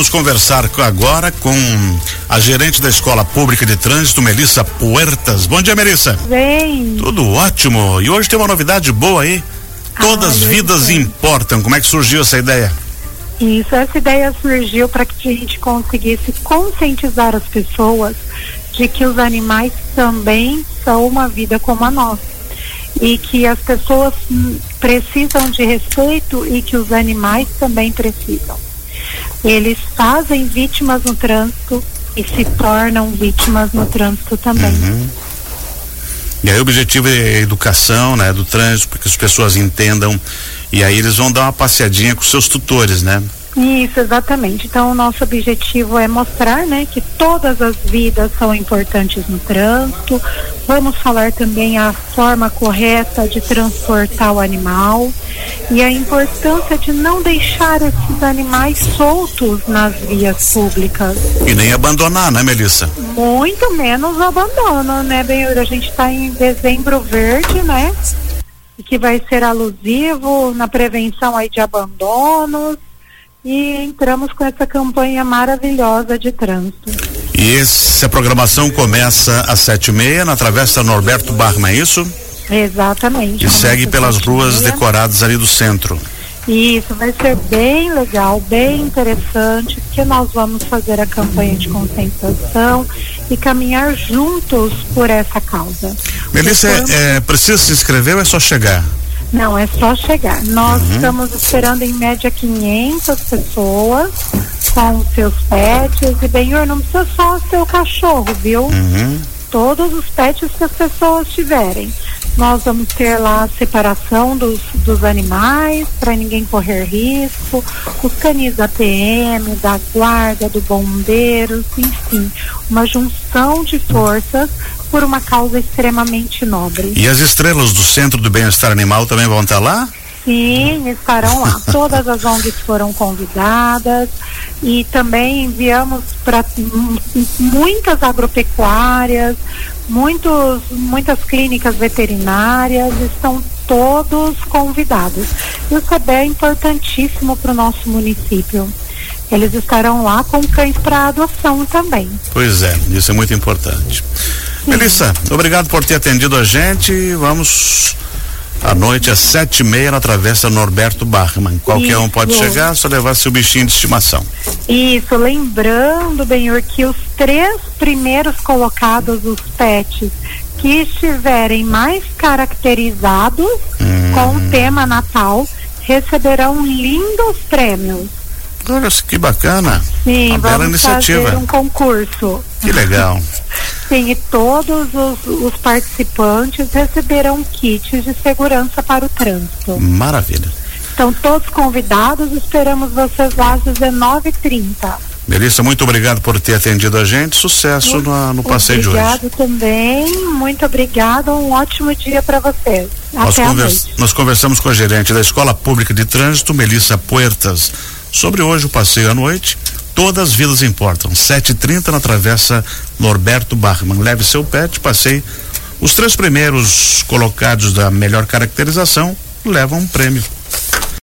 vamos conversar agora com a gerente da Escola Pública de Trânsito, Melissa Puertas. Bom dia, Melissa. Bem. Tudo ótimo. E hoje tem uma novidade boa aí. Todas as vidas importam. Como é que surgiu essa ideia? Isso, essa ideia surgiu para que a gente conseguisse conscientizar as pessoas de que os animais também são uma vida como a nossa e que as pessoas precisam de respeito e que os animais também precisam. Eles fazem vítimas no trânsito e se tornam vítimas no trânsito também. Uhum. E aí o objetivo é a educação, né, do trânsito, para que as pessoas entendam. E aí eles vão dar uma passeadinha com seus tutores, né? Isso, exatamente. Então, o nosso objetivo é mostrar, né, que todas as vidas são importantes no trânsito. Vamos falar também a forma correta de transportar o animal e a importância de não deixar esses animais soltos nas vias públicas. E nem abandonar, né, Melissa? Muito menos abandono, né, Benhur? A gente está em dezembro verde, né? Que vai ser alusivo na prevenção aí de abandonos e entramos com essa campanha maravilhosa de trânsito. E essa programação começa às sete e meia na Travessa Norberto Barma, é isso? Exatamente. E segue pelas ruas decoradas ali do centro. Isso, vai ser bem legal, bem interessante, porque nós vamos fazer a campanha de conscientização e caminhar juntos por essa causa. Melissa, é, é, precisa se inscrever ou é só chegar? Não, é só chegar. Nós uhum. estamos esperando em média 500 pessoas com seus pets. E, bem, não precisa só o cachorro, viu? Uhum. Todos os pets que as pessoas tiverem. Nós vamos ter lá a separação dos, dos animais para ninguém correr risco, os canis da PM, da guarda, do bombeiro, enfim, uma junção de forças por uma causa extremamente nobre. E as estrelas do Centro do Bem-Estar Animal também vão estar lá? Sim, estarão lá. Todas as ONGs foram convidadas e também enviamos para muitas agropecuárias, muitos, muitas clínicas veterinárias, estão todos convidados. Isso é bem importantíssimo para o nosso município. Eles estarão lá com cães para adoção também. Pois é, isso é muito importante. Melissa, obrigado por ter atendido a gente. Vamos à noite às sete e meia na Travessa Norberto Bachmann. Qualquer Isso. um pode chegar, só levar seu bichinho de estimação. Isso, lembrando, Benhor, que os três primeiros colocados, os pets, que estiverem mais caracterizados hum. com o tema Natal, receberão lindos prêmios. Olha que bacana. Sim, Uma vamos bela iniciativa. fazer um concurso. Que legal. Sim, e todos os, os, participantes receberão kits de segurança para o trânsito. Maravilha. Estão todos convidados, esperamos vocês lá às 19h30. Melissa, muito obrigado por ter atendido a gente. Sucesso no, no passeio de hoje. Obrigado também, muito obrigado. Um ótimo dia para vocês. Nós, convers, nós conversamos com a gerente da Escola Pública de Trânsito, Melissa Puertas, sobre hoje o passeio à noite Todas as vidas importam. 7h30 na travessa Norberto Bachmann. Leve seu pet, passei. Os três primeiros colocados da melhor caracterização levam um prêmio.